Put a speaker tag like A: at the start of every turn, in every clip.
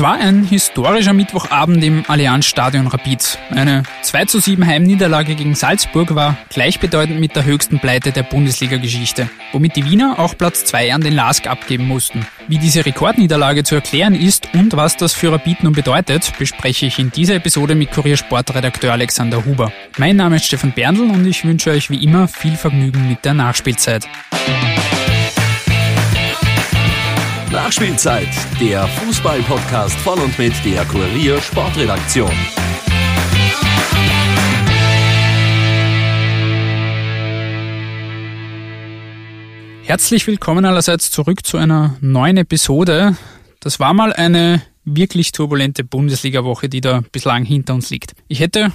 A: Es war ein historischer Mittwochabend im Allianzstadion Rapid. Eine 2 zu 7 Heimniederlage gegen Salzburg war gleichbedeutend mit der höchsten Pleite der Bundesliga-Geschichte, womit die Wiener auch Platz 2 an den LASK abgeben mussten. Wie diese Rekordniederlage zu erklären ist und was das für Rapid nun bedeutet, bespreche ich in dieser Episode mit Kuriersportredakteur Alexander Huber. Mein Name ist Stefan Berndl und ich wünsche euch wie immer viel Vergnügen mit der Nachspielzeit.
B: Nachspielzeit, der Fußball-Podcast von und mit der Kurier Sportredaktion.
A: Herzlich willkommen allerseits zurück zu einer neuen Episode. Das war mal eine wirklich turbulente Bundesliga-Woche, die da bislang hinter uns liegt. Ich hätte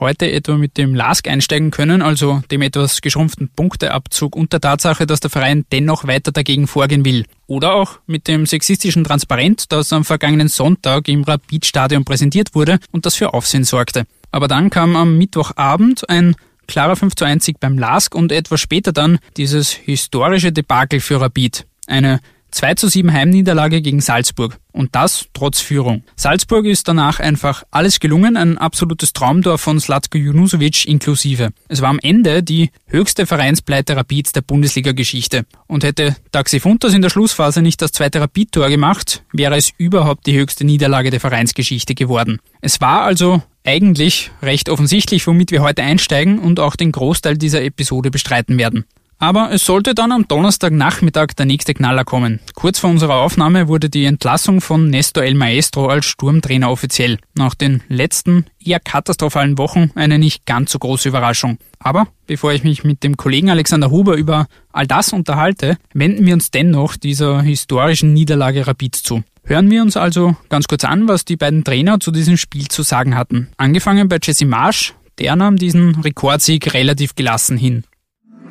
A: heute etwa mit dem LASK einsteigen können, also dem etwas geschrumpften Punkteabzug und der Tatsache, dass der Verein dennoch weiter dagegen vorgehen will. Oder auch mit dem sexistischen Transparent, das am vergangenen Sonntag im Rapid-Stadion präsentiert wurde und das für Aufsehen sorgte. Aber dann kam am Mittwochabend ein klarer 5 zu 1 Sieg beim LASK und etwas später dann dieses historische Debakel für Rapid. Eine 2 zu 7 Heimniederlage gegen Salzburg. Und das trotz Führung. Salzburg ist danach einfach alles gelungen, ein absolutes Traumtor von Slatko Junusovic inklusive. Es war am Ende die höchste Vereinspleite Rapids der Bundesliga-Geschichte. Und hätte Taxi Funtas in der Schlussphase nicht das zweite Rapid-Tor gemacht, wäre es überhaupt die höchste Niederlage der Vereinsgeschichte geworden. Es war also eigentlich recht offensichtlich, womit wir heute einsteigen und auch den Großteil dieser Episode bestreiten werden. Aber es sollte dann am Donnerstagnachmittag der nächste Knaller kommen. Kurz vor unserer Aufnahme wurde die Entlassung von Nestor El Maestro als Sturmtrainer offiziell. Nach den letzten eher katastrophalen Wochen eine nicht ganz so große Überraschung. Aber bevor ich mich mit dem Kollegen Alexander Huber über all das unterhalte, wenden wir uns dennoch dieser historischen Niederlage Rapid zu. Hören wir uns also ganz kurz an, was die beiden Trainer zu diesem Spiel zu sagen hatten. Angefangen bei Jesse Marsch, der nahm diesen Rekordsieg relativ gelassen hin.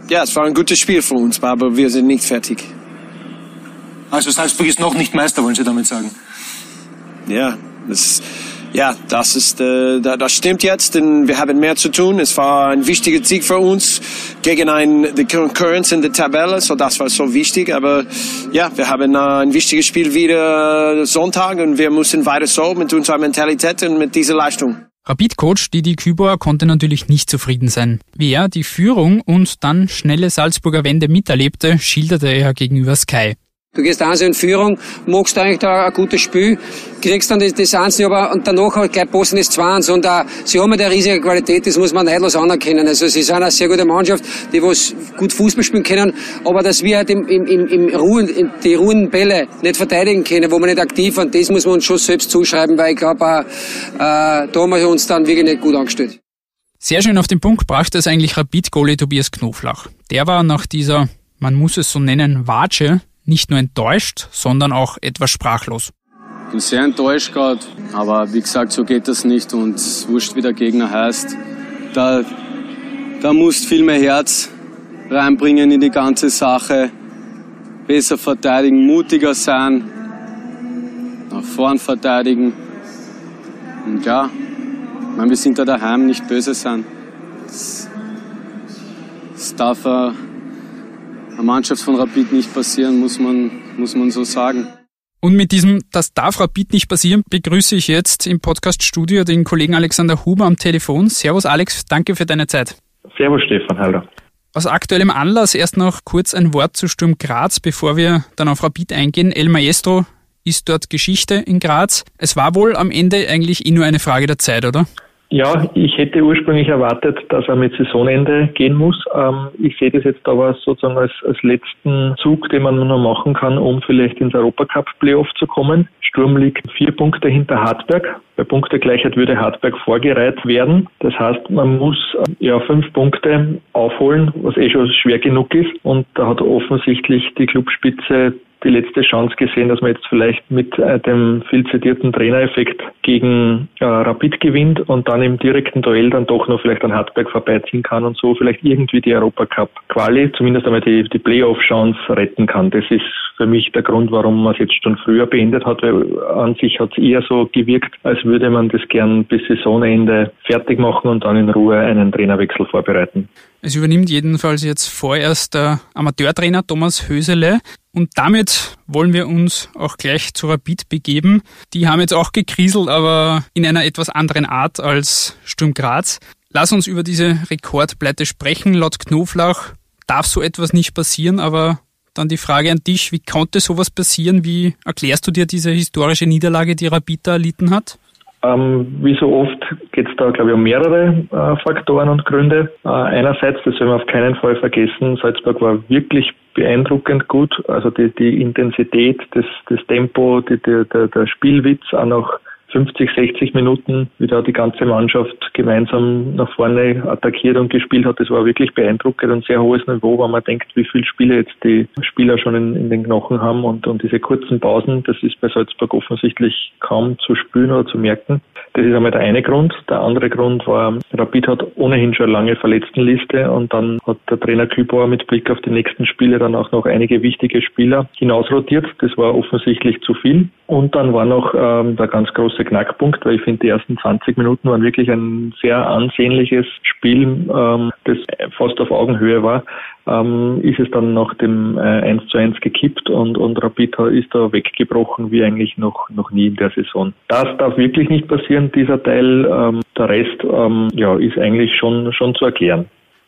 C: Ja, es war ein gutes Spiel für uns, aber wir sind nicht fertig.
D: Also Salzburg ist noch nicht Meister, wollen Sie damit sagen?
C: Ja, das, ja, das ist, äh, das stimmt jetzt, denn wir haben mehr zu tun. Es war ein wichtiger Sieg für uns gegen ein, die Concurrence in der Tabelle, so das war so wichtig. Aber ja, wir haben ein wichtiges Spiel wieder Sonntag und wir müssen weiter so mit unserer Mentalität und mit dieser Leistung.
A: Rapid-Coach Didi Kübauer konnte natürlich nicht zufrieden sein. Wie er die Führung und dann schnelle Salzburger Wende miterlebte, schilderte er gegenüber Sky.
E: Du gehst also in Führung, machst eigentlich da ein gutes Spiel, kriegst dann das, das Einzelne, aber und danach halt gleich passen das 2 und uh, sie haben eine riesige Qualität, das muss man neidlos anerkennen. Also sie sind eine sehr gute Mannschaft, die was gut Fußball spielen können, aber dass wir halt im, im, im, im Ruhen, die ruhenden Bälle nicht verteidigen können, wo wir nicht aktiv waren, das muss man uns schon selbst zuschreiben, weil ich glaube, uh, da haben wir uns dann wirklich nicht gut angestellt.
A: Sehr schön auf den Punkt brachte es eigentlich Rapid-Goalie Tobias Knoflach. Der war nach dieser, man muss es so nennen, Watsche nicht nur enttäuscht, sondern auch etwas sprachlos.
F: Ich bin sehr enttäuscht gerade, aber wie gesagt, so geht das nicht und wurscht, wie der Gegner heißt. Da, da musst viel mehr Herz reinbringen in die ganze Sache, besser verteidigen, mutiger sein, nach vorn verteidigen. Und ja, meine, wir sind da daheim, nicht böse sein. Das, das darf er einer Mannschaft von Rapid nicht passieren, muss man, muss man so sagen.
A: Und mit diesem Das darf Rapid nicht passieren begrüße ich jetzt im Podcast-Studio den Kollegen Alexander Huber am Telefon. Servus Alex, danke für deine Zeit.
G: Servus Stefan, hallo.
A: Aus aktuellem Anlass erst noch kurz ein Wort zu Sturm Graz, bevor wir dann auf Rapid eingehen. El Maestro ist dort Geschichte in Graz. Es war wohl am Ende eigentlich eh nur eine Frage der Zeit, oder?
G: Ja, ich hätte ursprünglich erwartet, dass er mit Saisonende gehen muss. Ähm, ich sehe das jetzt aber sozusagen als, als letzten Zug, den man noch machen kann, um vielleicht ins Europacup-Playoff zu kommen. Sturm liegt vier Punkte hinter Hartberg. Bei Punktegleichheit würde Hartberg vorgereiht werden. Das heißt, man muss äh, ja fünf Punkte aufholen, was eh schon schwer genug ist. Und da hat offensichtlich die Clubspitze die letzte Chance gesehen, dass man jetzt vielleicht mit äh, dem viel zitierten Trainereffekt gegen äh, Rapid gewinnt und dann im direkten Duell dann doch noch vielleicht an Hartberg vorbeiziehen kann und so vielleicht irgendwie die Europacup-Quali, zumindest einmal die, die Playoff-Chance retten kann. Das ist für mich der Grund, warum man es jetzt schon früher beendet hat, weil an sich hat es eher so gewirkt, als würde man das gern bis Saisonende fertig machen und dann in Ruhe einen Trainerwechsel vorbereiten.
A: Es übernimmt jedenfalls jetzt vorerst der Amateurtrainer Thomas Hösele. Und damit wollen wir uns auch gleich zu Rapid begeben. Die haben jetzt auch gekriselt, aber in einer etwas anderen Art als Sturm Graz. Lass uns über diese Rekordpleite sprechen. Laut Knoflach darf so etwas nicht passieren, aber dann die Frage an dich, wie konnte sowas passieren? Wie erklärst du dir diese historische Niederlage, die Rapid da erlitten hat?
G: Ähm, wie so oft geht es da, glaube ich, um mehrere äh, Faktoren und Gründe. Äh, einerseits, das soll man auf keinen Fall vergessen, Salzburg war wirklich beeindruckend gut. Also die, die Intensität, das, das Tempo, die, der, der Spielwitz, auch noch 50, 60 Minuten, wie da die ganze Mannschaft gemeinsam nach vorne attackiert und gespielt hat. Das war wirklich beeindruckend und sehr hohes Niveau, wenn man denkt, wie viele Spiele jetzt die Spieler schon in, in den Knochen haben und, und diese kurzen Pausen, das ist bei Salzburg offensichtlich kaum zu spüren oder zu merken. Das ist einmal der eine Grund. Der andere Grund war, Rapid hat ohnehin schon lange Verletztenliste und dann hat der Trainer Kübauer mit Blick auf die nächsten Spiele dann auch noch einige wichtige Spieler hinausrotiert. Das war offensichtlich zu viel. Und dann war noch ähm, der ganz große Knackpunkt, weil ich finde, die ersten 20 Minuten waren wirklich ein sehr ansehnliches Spiel, ähm, das fast auf Augenhöhe war. Ähm, ist es dann nach dem äh, 1 zu 1 gekippt und, und Rapid ist da weggebrochen wie eigentlich noch, noch nie in der Saison. Das darf wirklich nicht passieren, dieser Teil. Ähm, der Rest ähm, ja, ist eigentlich schon, schon zu erklären.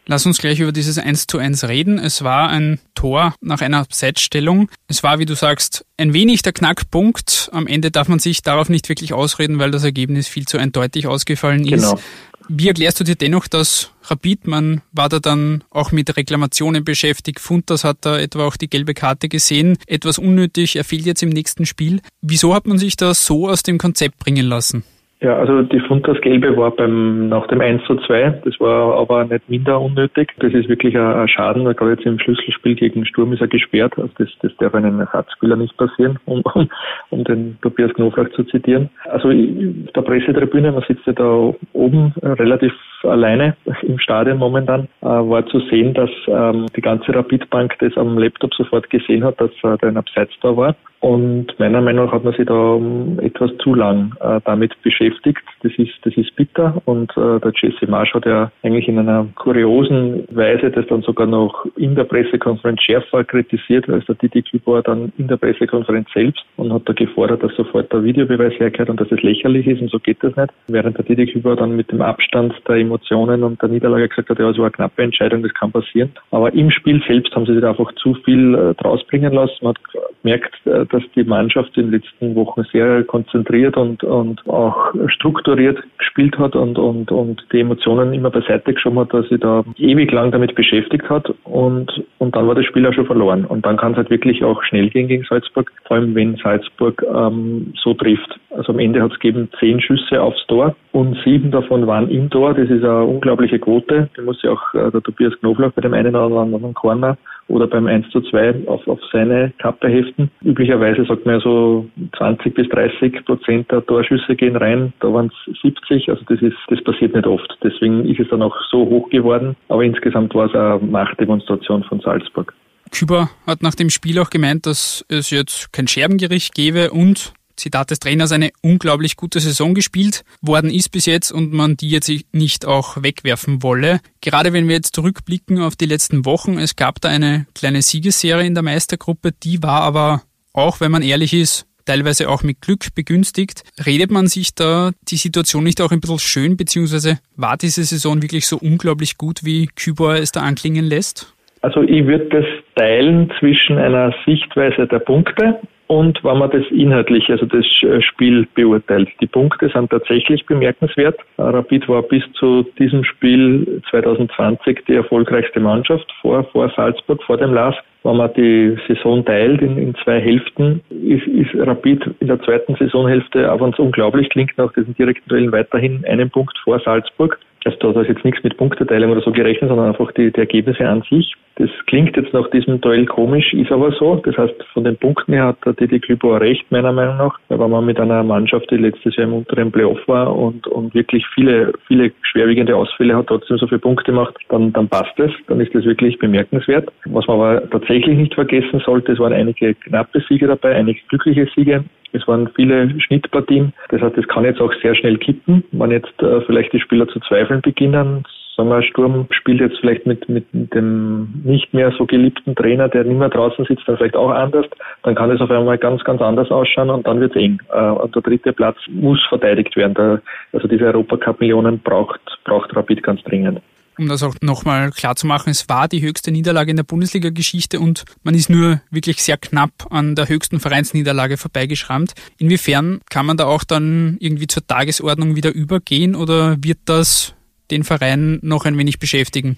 A: Lass uns gleich über dieses 1 zu 1 reden. Es war ein Tor nach einer Seitstellung. Es war, wie du sagst, ein wenig der Knackpunkt. Am Ende darf man sich darauf nicht wirklich ausreden, weil das Ergebnis viel zu eindeutig ausgefallen ist. Genau. Wie erklärst du dir dennoch, dass Rapid, man war da dann auch mit Reklamationen beschäftigt, Funtas hat da etwa auch die gelbe Karte gesehen, etwas unnötig, er fehlt jetzt im nächsten Spiel. Wieso hat man sich da so aus dem Konzept bringen lassen?
G: Ja, also die Funtas Gelbe war beim nach dem 1 zu 2, das war aber nicht minder unnötig. Das ist wirklich ein, Schaden, gerade jetzt im Schlüsselspiel gegen Sturm ist er gesperrt. Also das, das darf einem Ersatzspieler nicht passieren, um, um, um den Tobias Knoflach zu zitieren. Also in der Pressetribüne, man sitzt ja da oben relativ alleine im Stadion momentan, äh, war zu sehen, dass ähm, die ganze Rapidbank das am Laptop sofort gesehen hat, dass äh, da ein Abseits da war. Und meiner Meinung nach hat man sich da um, etwas zu lang äh, damit beschäftigt. Das ist, das ist bitter. Und äh, der Jesse Marsch hat ja eigentlich in einer kuriosen Weise das dann sogar noch in der Pressekonferenz schärfer kritisiert als der Didi Kübauer dann in der Pressekonferenz selbst und hat da gefordert, dass sofort der Videobeweis herkehrt und dass es lächerlich ist und so geht das nicht. Während der Didi Kübauer dann mit dem Abstand der Emotionen und der Niederlage gesagt hat, ja, es war eine knappe Entscheidung, das kann passieren. Aber im Spiel selbst haben sie sich einfach zu viel äh, draus bringen lassen. Man hat gemerkt, äh, dass die Mannschaft in den letzten Wochen sehr konzentriert und, und auch strukturiert gespielt hat und, und, und die Emotionen immer beiseite geschoben hat, dass sie da ewig lang damit beschäftigt hat und, und dann war das Spiel auch schon verloren. Und dann kann es halt wirklich auch schnell gehen gegen Salzburg, vor allem wenn Salzburg ähm, so trifft. Also am Ende hat es gegeben zehn Schüsse aufs Tor und sieben davon waren im Tor. Das ist eine unglaubliche Quote. Die muss ja auch äh, der Tobias Knoflach bei dem einen oder anderen Corner oder beim 1 zu 2 auf, auf seine Kappe heften. Üblicherweise sagt man ja so 20 bis 30 Prozent der Torschüsse gehen rein, da waren es 70, also das ist, das passiert nicht oft. Deswegen ist es dann auch so hoch geworden, aber insgesamt war es eine Machtdemonstration von Salzburg.
A: Küber hat nach dem Spiel auch gemeint, dass es jetzt kein Scherbengericht gäbe und Zitat des Trainers, eine unglaublich gute Saison gespielt worden ist bis jetzt und man die jetzt nicht auch wegwerfen wolle. Gerade wenn wir jetzt zurückblicken auf die letzten Wochen, es gab da eine kleine Siegesserie in der Meistergruppe, die war aber auch, wenn man ehrlich ist, teilweise auch mit Glück begünstigt. Redet man sich da die Situation nicht auch ein bisschen schön, beziehungsweise war diese Saison wirklich so unglaublich gut, wie Kübauer es da anklingen lässt?
G: Also ich würde das teilen zwischen einer Sichtweise der Punkte und wenn man das inhaltlich, also das Spiel beurteilt. Die Punkte sind tatsächlich bemerkenswert. Rapid war bis zu diesem Spiel 2020 die erfolgreichste Mannschaft vor, vor Salzburg, vor dem LAS. Wenn man die Saison teilt in, in zwei Hälften, ist, ist Rapid in der zweiten Saisonhälfte, auch wenn es unglaublich klingt, nach diesen direkten Duellen weiterhin einen Punkt vor Salzburg. Also da ist jetzt nichts mit Punkteteilung oder so gerechnet, sondern einfach die, die Ergebnisse an sich. Das klingt jetzt nach diesem Duell komisch, ist aber so. Das heißt, von den Punkten her hat der Didi Klübow recht, meiner Meinung nach. Weil man mit einer Mannschaft, die letztes Jahr im unteren Playoff war und, und wirklich viele, viele schwerwiegende Ausfälle hat, trotzdem so viele Punkte macht, dann, dann passt es. Dann ist das wirklich bemerkenswert. Was man aber tatsächlich nicht vergessen sollte, es waren einige knappe Siege dabei, einige glückliche Siege. Es waren viele Schnittpartien. Das heißt, es kann jetzt auch sehr schnell kippen. Wenn jetzt äh, vielleicht die Spieler zu zweifeln beginnen, sagen wir, Sturm spielt jetzt vielleicht mit, mit dem nicht mehr so geliebten Trainer, der nicht mehr draußen sitzt, dann vielleicht auch anders, dann kann es auf einmal ganz, ganz anders ausschauen und dann wird es eng. Äh, und der dritte Platz muss verteidigt werden. Also diese Europacup-Millionen braucht, braucht Rapid ganz dringend
A: um das auch nochmal klar zu machen, es war die höchste Niederlage in der Bundesliga-Geschichte und man ist nur wirklich sehr knapp an der höchsten Vereinsniederlage vorbeigeschrammt. Inwiefern kann man da auch dann irgendwie zur Tagesordnung wieder übergehen oder wird das den Verein noch ein wenig beschäftigen?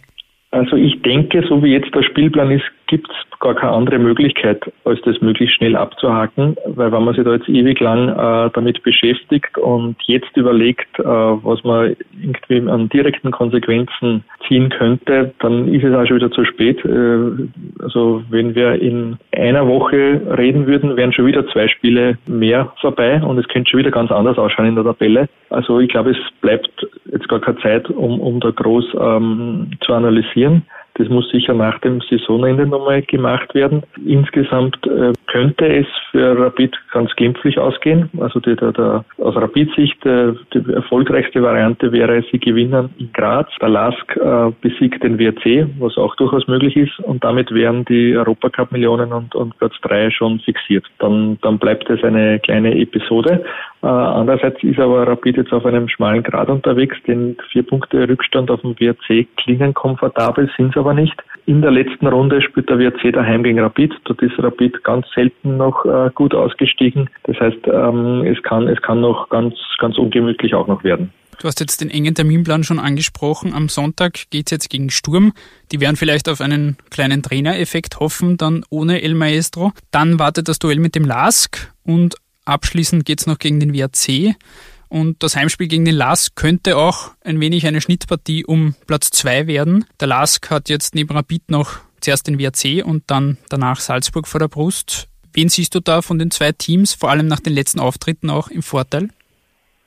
G: Also ich denke, so wie jetzt der Spielplan ist, gibt es gar keine andere Möglichkeit, als das möglichst schnell abzuhaken, weil wenn man sich da jetzt ewig lang äh, damit beschäftigt und jetzt überlegt, äh, was man irgendwie an direkten Konsequenzen ziehen könnte, dann ist es auch schon wieder zu spät. Äh, also wenn wir in einer Woche reden würden, wären schon wieder zwei Spiele mehr vorbei und es könnte schon wieder ganz anders ausschauen in der Tabelle. Also ich glaube, es bleibt jetzt gar keine Zeit, um, um da groß ähm, zu analysieren. Das muss sicher nach dem Saisonende nochmal gemacht werden. Insgesamt äh, könnte es für Rapid ganz glimpflich ausgehen. Also die, der, der, aus Rapid-Sicht äh, die erfolgreichste Variante wäre, sie gewinnen in Graz. Der LASK äh, besiegt den WRC, was auch durchaus möglich ist. Und damit wären die Europacup-Millionen und, und Platz 3 schon fixiert. Dann, dann bleibt es eine kleine Episode. Äh, andererseits ist aber Rapid jetzt auf einem schmalen Grad unterwegs. Den vier Punkte Rückstand auf dem WRC klingen komfortabel, sind es aber nicht. In der letzten Runde spielt der WRC daheim gegen Rapid. Dort ist Rapid ganz selten noch äh, gut ausgestiegen. Das heißt, ähm, es kann, es kann noch ganz, ganz ungemütlich auch noch werden.
A: Du hast jetzt den engen Terminplan schon angesprochen. Am Sonntag geht es jetzt gegen Sturm. Die werden vielleicht auf einen kleinen Trainereffekt hoffen, dann ohne El Maestro. Dann wartet das Duell mit dem Lask und Abschließend geht es noch gegen den WRC. Und das Heimspiel gegen den LASK könnte auch ein wenig eine Schnittpartie um Platz 2 werden. Der LASK hat jetzt neben Rapid noch zuerst den WRC und dann danach Salzburg vor der Brust. Wen siehst du da von den zwei Teams, vor allem nach den letzten Auftritten auch im Vorteil?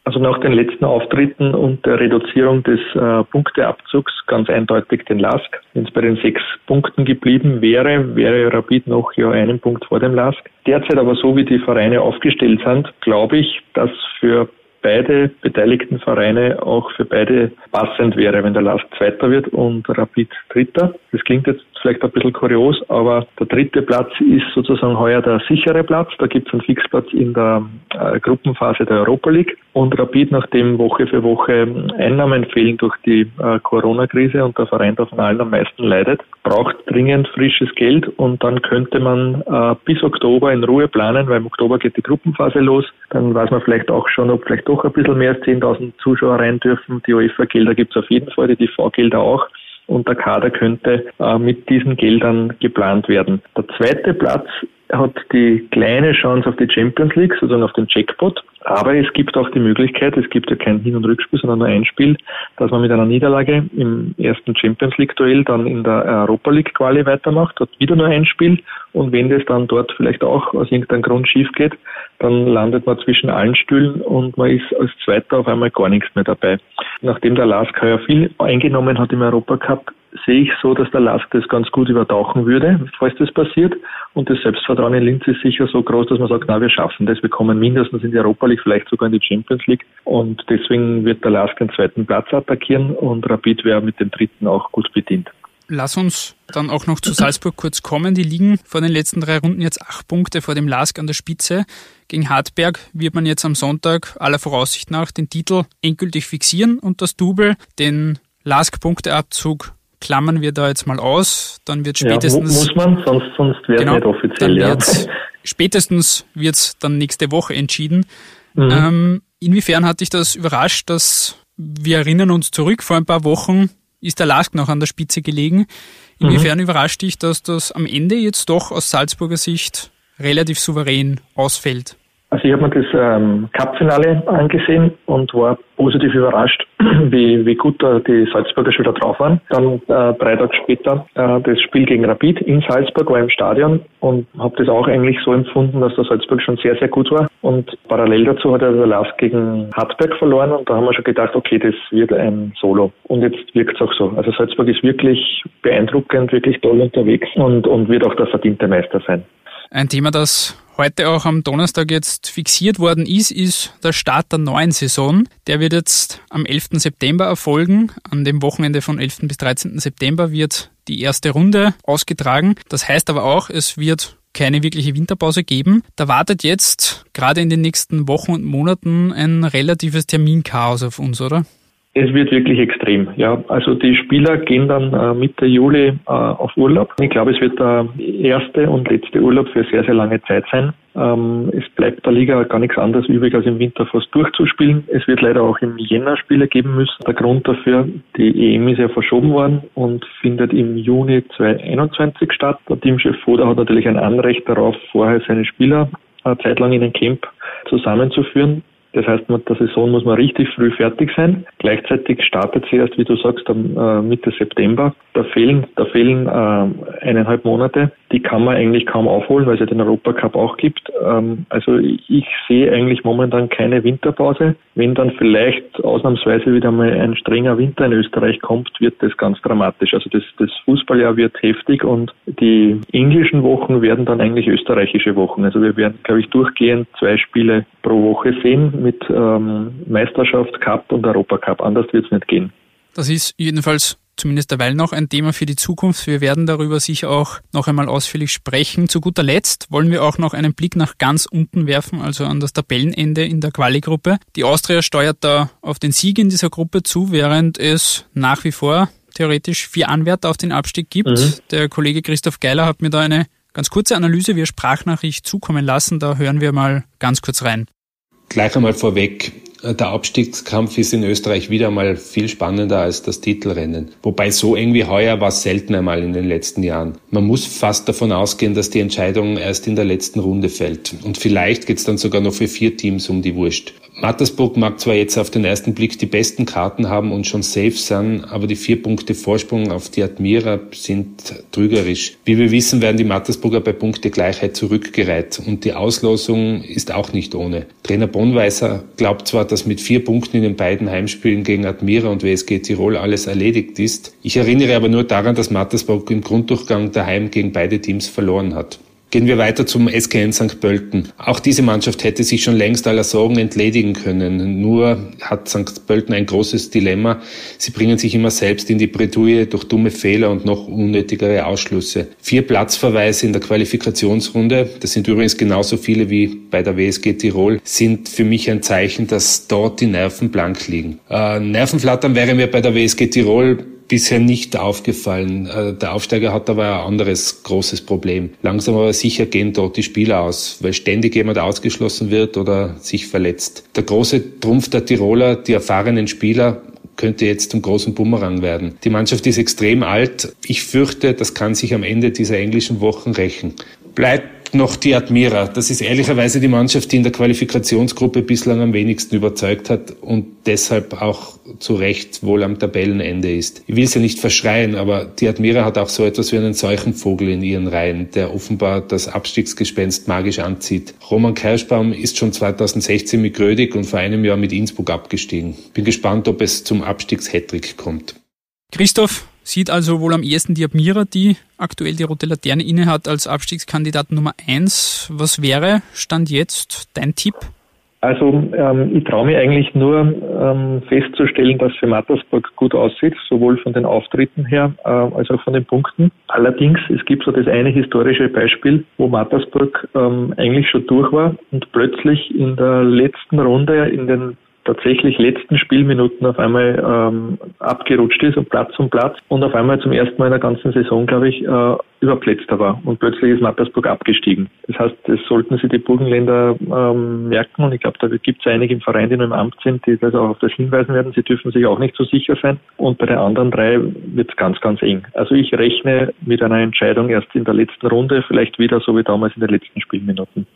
G: Also nach den letzten Auftritten und der Reduzierung des äh, Punkteabzugs ganz eindeutig den Lask. Wenn es bei den sechs Punkten geblieben wäre, wäre Rapid noch ja einen Punkt vor dem Lask. Derzeit aber so, wie die Vereine aufgestellt sind, glaube ich, dass für beide beteiligten Vereine auch für beide passend wäre, wenn der Lask Zweiter wird und Rapid Dritter. Das klingt jetzt vielleicht ein bisschen kurios, aber der dritte Platz ist sozusagen heuer der sichere Platz. Da gibt es einen Fixplatz in der äh, Gruppenphase der Europa League. Und Rapid, nachdem Woche für Woche Einnahmen fehlen durch die äh, Corona-Krise und der Verein davon allen am meisten leidet, braucht dringend frisches Geld und dann könnte man äh, bis Oktober in Ruhe planen, weil im Oktober geht die Gruppenphase los. Dann weiß man vielleicht auch schon, ob vielleicht doch ein bisschen mehr als 10.000 Zuschauer rein dürfen. Die UEFA-Gelder gibt es auf jeden Fall, die TV-Gelder auch und der Kader könnte äh, mit diesen Geldern geplant werden. Der zweite Platz hat die kleine Chance auf die Champions League, sozusagen auf den Jackpot. Aber es gibt auch die Möglichkeit, es gibt ja kein Hin- und Rückspiel, sondern nur ein Spiel, dass man mit einer Niederlage im ersten Champions League-Duell dann in der Europa League-Quali weitermacht, hat wieder nur ein Spiel und wenn das dann dort vielleicht auch aus irgendeinem Grund schief geht, dann landet man zwischen allen Stühlen und man ist als Zweiter auf einmal gar nichts mehr dabei. Nachdem der Lask ja viel eingenommen hat im Europacup, sehe ich so, dass der Lask das ganz gut übertauchen würde, falls das passiert. Und das Selbstvertrauen in Linz ist sicher so groß, dass man sagt, na, wir schaffen das, wir kommen mindestens in die Europa League, vielleicht sogar in die Champions League. Und deswegen wird der Lask den zweiten Platz attackieren und Rapid wäre mit dem dritten auch gut bedient.
A: Lass uns dann auch noch zu Salzburg kurz kommen. Die liegen vor den letzten drei Runden jetzt acht Punkte vor dem Lask an der Spitze. Gegen Hartberg wird man jetzt am Sonntag aller Voraussicht nach den Titel endgültig fixieren und das Double, den Lask-Punkteabzug klammern wir da jetzt mal aus. Dann wird spätestens.
G: Ja, muss man, sonst, sonst wäre genau, es nicht offiziell. Ja.
A: Spätestens wird es dann nächste Woche entschieden. Mhm. Ähm, inwiefern hat dich das überrascht, dass wir erinnern uns zurück, vor ein paar Wochen ist der Lask noch an der Spitze gelegen. Inwiefern mhm. überrascht dich, dass das am Ende jetzt doch aus Salzburger Sicht relativ souverän ausfällt?
G: Also ich habe mir das ähm, Cup-Finale angesehen und war positiv überrascht, wie, wie gut da die Salzburger wieder drauf waren. Dann äh, drei Tage später äh, das Spiel gegen Rapid in Salzburg war im Stadion und habe das auch eigentlich so empfunden, dass der Salzburg schon sehr, sehr gut war. Und parallel dazu hat er der Lauf gegen Hartberg verloren und da haben wir schon gedacht, okay, das wird ein Solo. Und jetzt wirkt es auch so. Also Salzburg ist wirklich beeindruckend, wirklich toll unterwegs und, und wird auch der verdiente Meister sein.
A: Ein Thema, das heute auch am Donnerstag jetzt fixiert worden ist, ist der Start der neuen Saison. Der wird jetzt am 11. September erfolgen. An dem Wochenende von 11. bis 13. September wird die erste Runde ausgetragen. Das heißt aber auch, es wird keine wirkliche Winterpause geben. Da wartet jetzt gerade in den nächsten Wochen und Monaten ein relatives Terminchaos auf uns, oder?
G: Es wird wirklich extrem, ja. Also die Spieler gehen dann äh, Mitte Juli äh, auf Urlaub. Ich glaube, es wird der erste und letzte Urlaub für sehr, sehr lange Zeit sein. Ähm, es bleibt der Liga gar nichts anderes übrig, als im Winter fast durchzuspielen. Es wird leider auch im Jänner Spiele geben müssen. Der Grund dafür, die EM ist ja verschoben worden und findet im Juni 2021 statt. Der Teamchef Foda hat natürlich ein Anrecht darauf, vorher seine Spieler eine Zeit lang in ein Camp zusammenzuführen. Das heißt, mit der Saison muss man richtig früh fertig sein. Gleichzeitig startet sie erst, wie du sagst, am äh, Mitte September. Da fehlen, da fehlen äh, eineinhalb Monate. Die kann man eigentlich kaum aufholen, weil es ja den Europacup auch gibt. Ähm, also ich sehe eigentlich momentan keine Winterpause. Wenn dann vielleicht ausnahmsweise wieder mal ein strenger Winter in Österreich kommt, wird das ganz dramatisch. Also das, das Fußballjahr wird heftig und die englischen Wochen werden dann eigentlich österreichische Wochen. Also wir werden, glaube ich, durchgehend zwei Spiele pro Woche sehen mit ähm, Meisterschaft, Cup und Europacup. Anders wird es nicht gehen.
A: Das ist jedenfalls zumindest derweil noch ein Thema für die Zukunft. Wir werden darüber sicher auch noch einmal ausführlich sprechen. Zu guter Letzt wollen wir auch noch einen Blick nach ganz unten werfen, also an das Tabellenende in der Quali-Gruppe. Die Austria steuert da auf den Sieg in dieser Gruppe zu, während es nach wie vor theoretisch vier Anwärter auf den Abstieg gibt. Mhm. Der Kollege Christoph Geiler hat mir da eine ganz kurze Analyse via Sprachnachricht zukommen lassen. Da hören wir mal ganz kurz rein.
H: Gleich einmal vorweg, der Abstiegskampf ist in Österreich wieder mal viel spannender als das Titelrennen. Wobei so irgendwie heuer war es selten einmal in den letzten Jahren. Man muss fast davon ausgehen, dass die Entscheidung erst in der letzten Runde fällt. Und vielleicht geht es dann sogar noch für vier Teams um die Wurst. Mattersburg mag zwar jetzt auf den ersten Blick die besten Karten haben und schon safe sein, aber die vier Punkte Vorsprung auf die Admira sind trügerisch. Wie wir wissen, werden die Mattersburger bei Punktegleichheit zurückgereiht und die Auslosung ist auch nicht ohne. Trainer Bonweiser glaubt zwar, dass mit vier Punkten in den beiden Heimspielen gegen Admira und WSG Tirol alles erledigt ist. Ich erinnere aber nur daran, dass Mattersburg im Grunddurchgang daheim gegen beide Teams verloren hat. Gehen wir weiter zum SKN St. Pölten. Auch diese Mannschaft hätte sich schon längst aller Sorgen entledigen können. Nur hat St. Pölten ein großes Dilemma. Sie bringen sich immer selbst in die Bredouille durch dumme Fehler und noch unnötigere Ausschlüsse. Vier Platzverweise in der Qualifikationsrunde, das sind übrigens genauso viele wie bei der WSG Tirol, sind für mich ein Zeichen, dass dort die Nerven blank liegen. Äh, Nervenflattern wäre mir bei der WSG Tirol bisher nicht aufgefallen. Äh, der Aufsteiger hat aber ein anderes großes Problem. Langsam aber sicher gehen dort die Spieler aus, weil ständig jemand ausgeschlossen wird oder sich verletzt. Der große Trumpf der Tiroler, die erfahrenen Spieler, könnte jetzt zum großen Bumerang werden. Die Mannschaft ist extrem alt. Ich fürchte, das kann sich am Ende dieser englischen Wochen rächen. Bleibt noch die Admira. Das ist ehrlicherweise die Mannschaft, die in der Qualifikationsgruppe bislang am wenigsten überzeugt hat und deshalb auch zu Recht wohl am Tabellenende ist. Ich will es ja nicht verschreien, aber die Admira hat auch so etwas wie einen Seuchenvogel in ihren Reihen, der offenbar das Abstiegsgespenst magisch anzieht. Roman Kerschbaum ist schon 2016 mit Grödig und vor einem Jahr mit Innsbruck abgestiegen. Bin gespannt, ob es zum Abstiegshattrick kommt.
A: Christoph, sieht also wohl am ehesten die Admira, die aktuell die rote Laterne innehat, als Abstiegskandidat Nummer eins. Was wäre, Stand jetzt, dein Tipp?
G: Also ähm, ich traue mir eigentlich nur ähm, festzustellen, dass für Mattersburg gut aussieht, sowohl von den Auftritten her äh, als auch von den Punkten. Allerdings, es gibt so das eine historische Beispiel, wo Mattersburg ähm, eigentlich schon durch war und plötzlich in der letzten Runde in den tatsächlich letzten Spielminuten auf einmal ähm, abgerutscht ist und Platz um Platz und auf einmal zum ersten Mal in der ganzen Saison, glaube ich, äh, überplätzter war. Und plötzlich ist Mattersburg abgestiegen. Das heißt, das sollten sich die Burgenländer ähm, merken und ich glaube, da gibt es einige im Verein, die noch im Amt sind, die das auch auf das hinweisen werden. Sie dürfen sich auch nicht so sicher sein. Und bei den anderen drei wird es ganz, ganz eng. Also ich rechne mit einer Entscheidung erst in der letzten Runde, vielleicht wieder so wie damals in den letzten Spielminuten.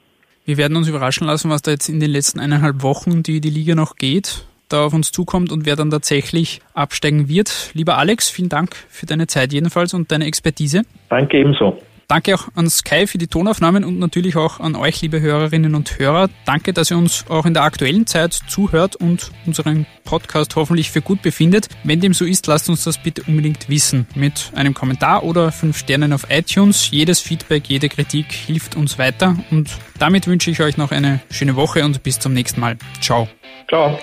A: Wir werden uns überraschen lassen, was da jetzt in den letzten eineinhalb Wochen, die die Liga noch geht, da auf uns zukommt und wer dann tatsächlich absteigen wird. Lieber Alex, vielen Dank für deine Zeit jedenfalls und deine Expertise.
G: Danke ebenso.
A: Danke auch an Sky für die Tonaufnahmen und natürlich auch an euch, liebe Hörerinnen und Hörer. Danke, dass ihr uns auch in der aktuellen Zeit zuhört und unseren Podcast hoffentlich für gut befindet. Wenn dem so ist, lasst uns das bitte unbedingt wissen. Mit einem Kommentar oder fünf Sternen auf iTunes. Jedes Feedback, jede Kritik hilft uns weiter. Und damit wünsche ich euch noch eine schöne Woche und bis zum nächsten Mal. Ciao.
G: Ciao.